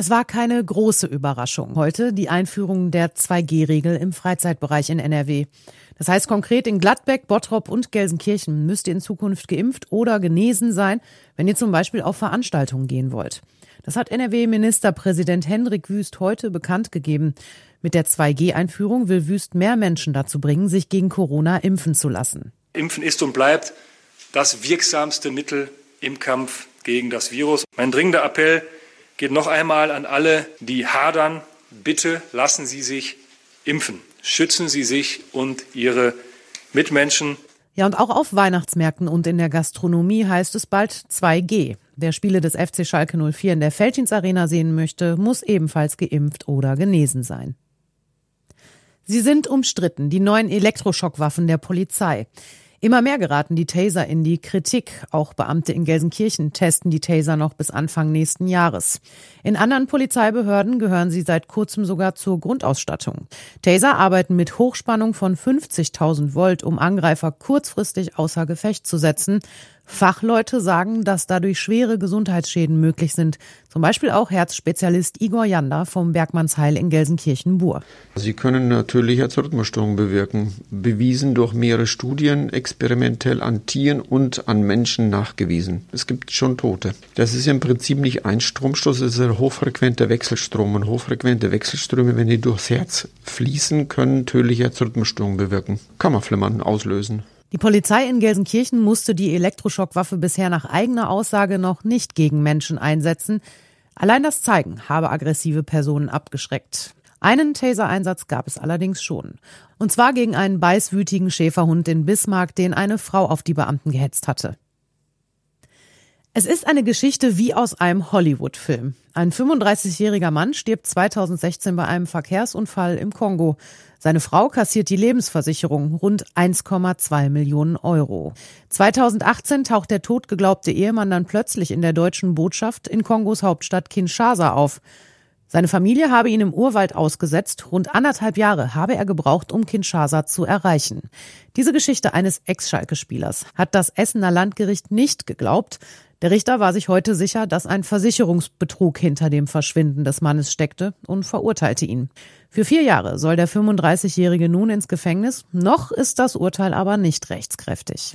Es war keine große Überraschung heute die Einführung der 2G-Regel im Freizeitbereich in NRW. Das heißt konkret, in Gladbeck, Bottrop und Gelsenkirchen müsst ihr in Zukunft geimpft oder genesen sein, wenn ihr zum Beispiel auf Veranstaltungen gehen wollt. Das hat NRW-Ministerpräsident Hendrik Wüst heute bekannt gegeben. Mit der 2G-Einführung will Wüst mehr Menschen dazu bringen, sich gegen Corona impfen zu lassen. Impfen ist und bleibt das wirksamste Mittel im Kampf gegen das Virus. Mein dringender Appell geht noch einmal an alle, die hadern. Bitte lassen Sie sich impfen. Schützen Sie sich und Ihre Mitmenschen. Ja, und auch auf Weihnachtsmärkten und in der Gastronomie heißt es bald 2G. Wer Spiele des FC Schalke 04 in der Feldins Arena sehen möchte, muss ebenfalls geimpft oder genesen sein. Sie sind umstritten, die neuen Elektroschockwaffen der Polizei. Immer mehr geraten die Taser in die Kritik. Auch Beamte in Gelsenkirchen testen die Taser noch bis Anfang nächsten Jahres. In anderen Polizeibehörden gehören sie seit kurzem sogar zur Grundausstattung. Taser arbeiten mit Hochspannung von 50.000 Volt, um Angreifer kurzfristig außer Gefecht zu setzen. Fachleute sagen, dass dadurch schwere Gesundheitsschäden möglich sind. Zum Beispiel auch Herzspezialist Igor Janda vom Bergmannsheil in Gelsenkirchen-Bur. Sie können natürlich Herzrhythmusstörungen bewirken. Bewiesen durch mehrere Studien, experimentell an Tieren und an Menschen nachgewiesen. Es gibt schon Tote. Das ist im Prinzip nicht ein Stromstoß, es ist ein hochfrequenter Wechselstrom. Und hochfrequente Wechselströme, wenn die durchs Herz fließen, können tödliche Herzrhythmusstörungen bewirken. Kammerflimmern auslösen. Die Polizei in Gelsenkirchen musste die Elektroschockwaffe bisher nach eigener Aussage noch nicht gegen Menschen einsetzen. Allein das Zeigen habe aggressive Personen abgeschreckt. Einen Taser-Einsatz gab es allerdings schon. Und zwar gegen einen beißwütigen Schäferhund in Bismarck, den eine Frau auf die Beamten gehetzt hatte. Es ist eine Geschichte wie aus einem Hollywood-Film. Ein 35-jähriger Mann stirbt 2016 bei einem Verkehrsunfall im Kongo. Seine Frau kassiert die Lebensversicherung, rund 1,2 Millionen Euro. 2018 taucht der totgeglaubte Ehemann dann plötzlich in der deutschen Botschaft in Kongos Hauptstadt Kinshasa auf. Seine Familie habe ihn im Urwald ausgesetzt. Rund anderthalb Jahre habe er gebraucht, um Kinshasa zu erreichen. Diese Geschichte eines Ex-Schalke-Spielers hat das Essener Landgericht nicht geglaubt. Der Richter war sich heute sicher, dass ein Versicherungsbetrug hinter dem Verschwinden des Mannes steckte und verurteilte ihn. Für vier Jahre soll der 35-Jährige nun ins Gefängnis. Noch ist das Urteil aber nicht rechtskräftig.